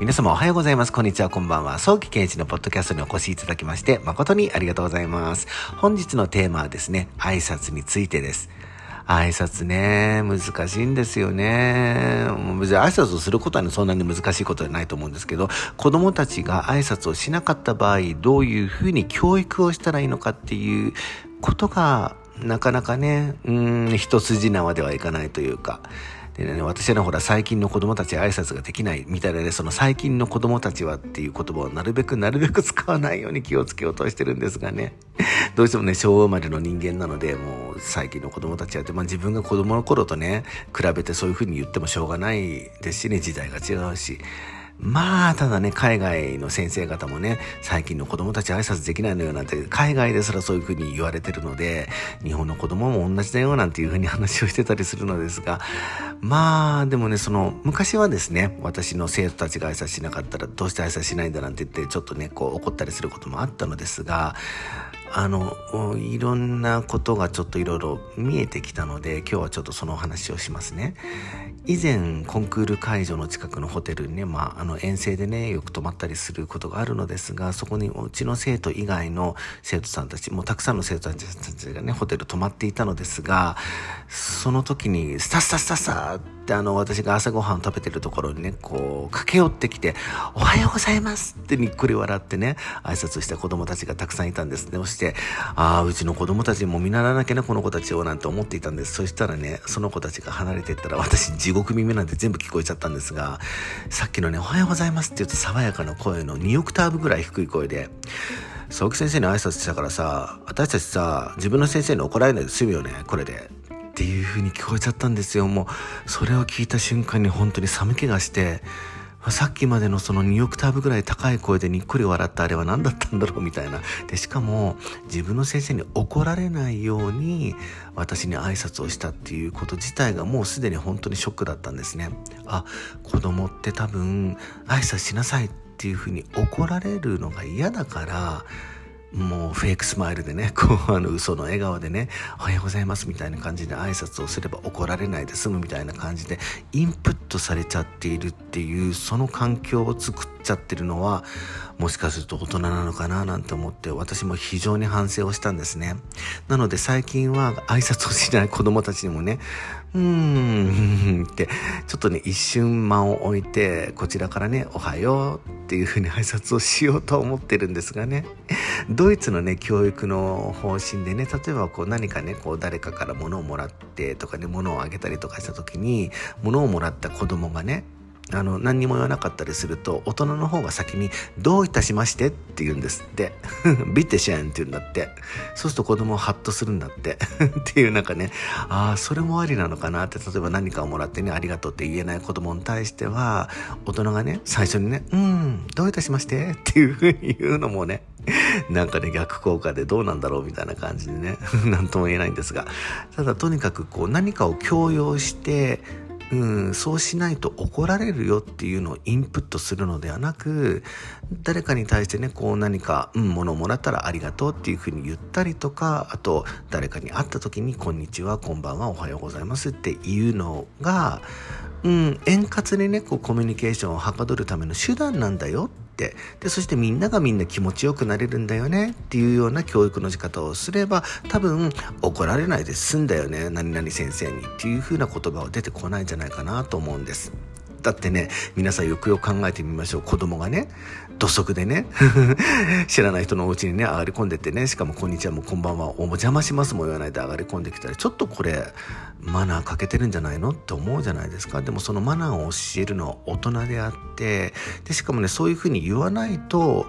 皆様おはようございます。こんにちは、こんばんは。早期検知のポッドキャストにお越しいただきまして、誠にありがとうございます。本日のテーマはですね、挨拶についてです。挨拶ね、難しいんですよね。別に挨拶をすることは、ね、そんなに難しいことではないと思うんですけど、子供たちが挨拶をしなかった場合、どういうふうに教育をしたらいいのかっていうことが、なかなかね、うん、一筋縄ではいかないというか、でね、私は、ほら、最近の子供たち挨拶ができないみたいなね、その最近の子供たちはっていう言葉をなるべくなるべく使わないように気をつけようとしてるんですがね。どうしてもね、昭和生まれの人間なので、もう最近の子供たちはって、まあ自分が子供の頃とね、比べてそういうふうに言ってもしょうがないですしね、時代が違うし。まあ、ただね、海外の先生方もね、最近の子供たち挨拶できないのよなんて、海外ですらそういうふうに言われてるので、日本の子供も同じだよなんていうふうに話をしてたりするのですが、まあ、でもね、その、昔はですね、私の生徒たちが挨拶しなかったら、どうして挨拶しないんだなんて言って、ちょっとね、こう怒ったりすることもあったのですが、あの、いろんなことがちょっといろいろ見えてきたので、今日はちょっとその話をしますね。以前、コンクール会場の近くのホテルにね、まあ、あの、遠征でね、よく泊まったりすることがあるのですが、そこにうちの生徒以外の生徒さんたち、もうたくさんの生徒たちがね、ホテル泊まっていたのですが、その時に、スタスタスタスタってあの、私が朝ごはん食べてるところにね、こう、駆け寄ってきて、おはようございますってにっくり笑ってね、挨拶した子供たちがたくさんいたんですね。そして、ああ、うちの子供たちも見習わなきゃね、この子たちをなんて思っていたんです。そしたらね、その子たちが離れていったら、私地獄耳なんて全部聞こえちゃったんですが、さっきのね、おはようございますって言うと爽やかな声の2オクターブぐらい低い声で、佐々木先生に挨拶したからさ、私たちさ、自分の先生に怒られないで済むよね、これで。っていう風に聞こえちゃったんですよ。もう、それを聞いた瞬間に本当に寒気がして、さっきまでのその2オクターブぐらい高い声でにっくり笑ったあれは何だったんだろうみたいな。で、しかも自分の先生に怒られないように私に挨拶をしたっていうこと自体がもうすでに本当にショックだったんですね。あ、子供って多分挨拶しなさいっていうふうに怒られるのが嫌だから、もうフェイクスマイルでね、こうあの嘘の笑顔でね、おはようございますみたいな感じで挨拶をすれば怒られないで済むみたいな感じでインプットされちゃっているっていうその環境を作っちゃってるのはもしかすると大人なのかななんて思って私も非常に反省をしたんですね。なので最近は挨拶をしない子供たちにもね、うーんってちょっとね一瞬間を置いてこちらからねおはようっていうふうに挨拶をしようと思ってるんですがね。ドイツのね教育の方針でね例えばこう何かねこう誰かから物をもらってとかね物をあげたりとかした時に物をもらった子供がねあの何にも言わなかったりすると大人の方が先に「どういたしまして」って言うんです。って「ビッテシェン」って言うんだって。そうすると子供はハッとするんだって。っていうなんかねああそれもありなのかなって例えば何かをもらってねありがとうって言えない子供に対しては大人がね最初にね「うんどういたしまして」っていうふうに言うのもねなんかね逆効果でどうなんだろうみたいな感じでね 何とも言えないんですが。ただとにかくこう何かを強要してうん、そうしないと怒られるよっていうのをインプットするのではなく、誰かに対してね、こう何か、うん、物をもらったらありがとうっていうふうに言ったりとか、あと、誰かに会った時に、こんにちは、こんばんは、おはようございますっていうのが、うん、円滑にね、こうコミュニケーションをはかどるための手段なんだよってでそしてみんながみんな気持ちよくなれるんだよねっていうような教育の仕方をすれば多分怒られないで済んだよね何々先生にっていう風な言葉は出てこないんじゃないかなと思うんです。だってね、皆さんよくよく考えてみましょう。子供がね、土足でね、知らない人のお家にね、上がり込んでってね、しかもこんにちはもこんばんは、お邪魔しますも言わないで上がり込んできたら、ちょっとこれ、マナー欠けてるんじゃないの？って思うじゃないですか。でもそのマナーを教えるのは大人であって、で、しかもね、そういうふうに言わないと、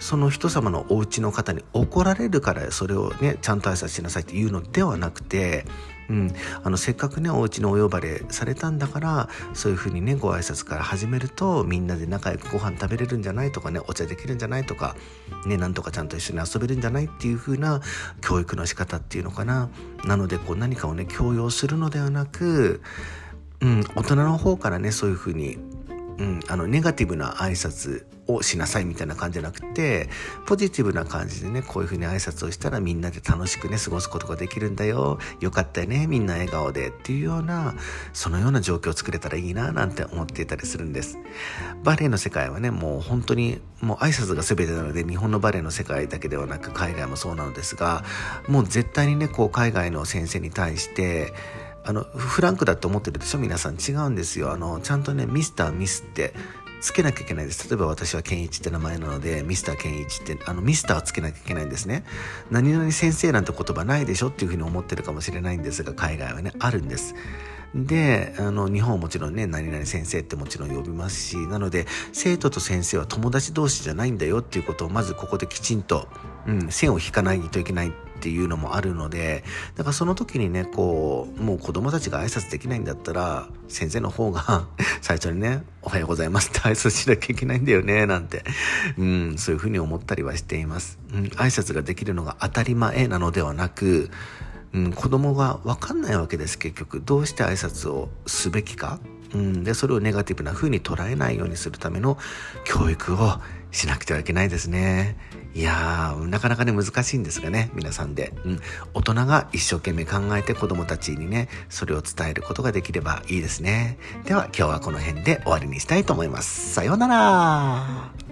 その人様のお家の方に怒られるからそれをねちゃんと挨拶しなさいっていうのではなくてうん、あのせっかくねお家のお呼ばれされたんだからそういうふうにねご挨拶から始めるとみんなで仲良くご飯食べれるんじゃないとかねお茶できるんじゃないとかねなんとかちゃんと一緒に遊べるんじゃないっていうふうな教育の仕方っていうのかな。なのでこう何かをね強要するのではなく、うん、大人の方からねそういうふうにうん、あの、ネガティブな挨拶をしなさいみたいな感じじゃなくて、ポジティブな感じでね、こういう風に挨拶をしたらみんなで楽しくね、過ごすことができるんだよ。よかったよね、みんな笑顔でっていうような、そのような状況を作れたらいいな、なんて思っていたりするんです。バレエの世界はね、もう本当に、もう挨拶が全てなので、日本のバレエの世界だけではなく、海外もそうなのですが、もう絶対にね、こう、海外の先生に対して、あの、フランクだって思ってるでしょ？皆さん違うんですよ。あの、ちゃんとね、ミスターミスってつけなきゃいけないです。例えば私はケンイチって名前なので、ミスターケンイチって、あの、ミスターつけなきゃいけないんですね。何々先生なんて言葉ないでしょ？っていうふうに思ってるかもしれないんですが、海外はね、あるんです。で、あの、日本はもちろんね、何々先生ってもちろん呼びますし、なので、生徒と先生は友達同士じゃないんだよっていうことをまずここできちんと、うん、線を引かないといけないっていうのもあるので、だからその時にね、こう、もう子供たちが挨拶できないんだったら、先生の方が 最初にね、おはようございますって挨拶しなきゃいけないんだよね、なんて、うん、そういうふうに思ったりはしています。うん、挨拶ができるのが当たり前なのではなく、うん、子供が分かんないわけです結局。どうして挨拶をすべきか、うん、でそれをネガティブな風に捉えないようにするための教育をしなくてはいけないですね。いやーなかなかね難しいんですがね皆さんで、うん、大人が一生懸命考えて子供たちにねそれを伝えることができればいいですね。では今日はこの辺で終わりにしたいと思います。さようなら。